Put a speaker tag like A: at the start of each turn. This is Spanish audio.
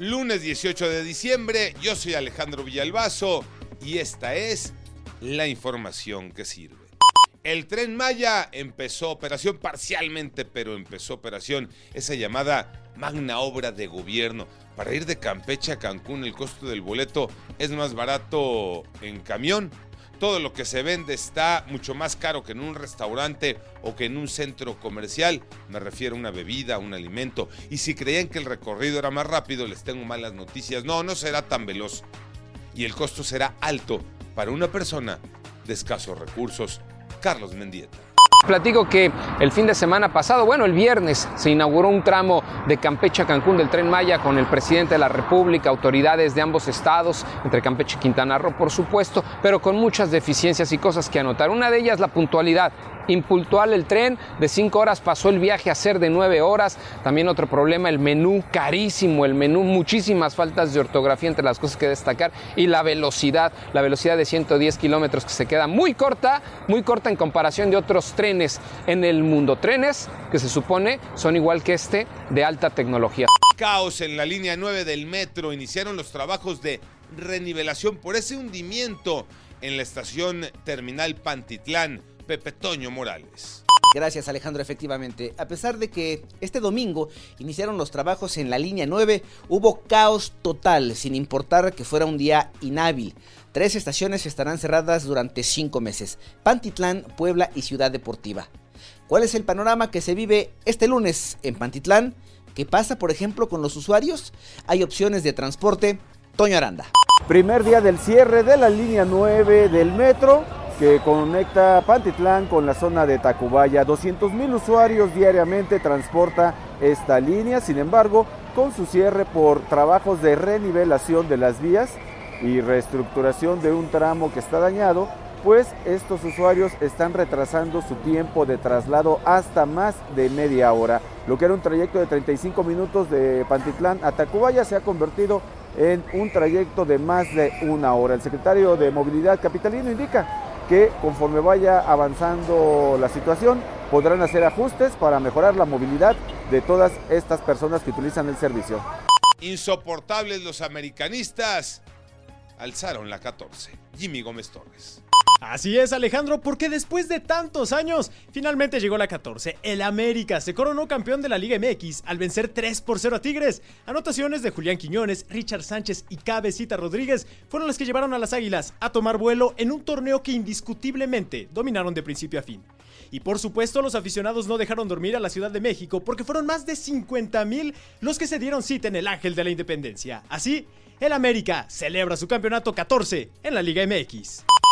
A: Lunes 18 de diciembre, yo soy Alejandro Villalbazo y esta es la información que sirve. El tren Maya empezó operación parcialmente, pero empezó operación, esa llamada magna obra de gobierno. Para ir de Campeche a Cancún el costo del boleto es más barato en camión todo lo que se vende está mucho más caro que en un restaurante o que en un centro comercial. Me refiero a una bebida, un alimento. Y si creían que el recorrido era más rápido, les tengo malas noticias. No, no será tan veloz. Y el costo será alto para una persona de escasos recursos. Carlos Mendieta.
B: Platico que el fin de semana pasado, bueno, el viernes, se inauguró un tramo de Campeche a Cancún del tren Maya con el presidente de la República, autoridades de ambos estados, entre Campeche y Quintana Roo, por supuesto, pero con muchas deficiencias y cosas que anotar. Una de ellas, la puntualidad impuntual el tren, de cinco horas pasó el viaje a ser de nueve horas. También otro problema, el menú carísimo, el menú, muchísimas faltas de ortografía entre las cosas que destacar y la velocidad, la velocidad de 110 kilómetros que se queda muy corta, muy corta en comparación de otros trenes en el mundo. Trenes que se supone son igual que este de alta tecnología.
A: Caos en la línea 9 del metro. Iniciaron los trabajos de renivelación por ese hundimiento en la estación terminal Pantitlán. Pepe Toño Morales.
C: Gracias Alejandro, efectivamente. A pesar de que este domingo iniciaron los trabajos en la línea 9, hubo caos total, sin importar que fuera un día inhábil. Tres estaciones estarán cerradas durante cinco meses. Pantitlán, Puebla y Ciudad Deportiva. ¿Cuál es el panorama que se vive este lunes en Pantitlán? ¿Qué pasa, por ejemplo, con los usuarios? Hay opciones de transporte. Toño Aranda.
D: Primer día del cierre de la línea 9 del metro que conecta Pantitlán con la zona de Tacubaya. 200 mil usuarios diariamente transporta esta línea, sin embargo, con su cierre por trabajos de renivelación de las vías y reestructuración de un tramo que está dañado, pues estos usuarios están retrasando su tiempo de traslado hasta más de media hora. Lo que era un trayecto de 35 minutos de Pantitlán a Tacubaya se ha convertido en un trayecto de más de una hora. El secretario de Movilidad Capitalino indica que conforme vaya avanzando la situación podrán hacer ajustes para mejorar la movilidad de todas estas personas que utilizan el servicio.
A: Insoportables los americanistas alzaron la 14. Jimmy Gómez Torres.
E: Así es, Alejandro, porque después de tantos años, finalmente llegó la 14. El América se coronó campeón de la Liga MX al vencer 3 por 0 a Tigres. Anotaciones de Julián Quiñones, Richard Sánchez y Cabecita Rodríguez fueron las que llevaron a las Águilas a tomar vuelo en un torneo que indiscutiblemente dominaron de principio a fin. Y por supuesto, los aficionados no dejaron dormir a la Ciudad de México porque fueron más de 50 mil los que se dieron cita en el Ángel de la Independencia. Así, el América celebra su campeonato 14 en la Liga MX.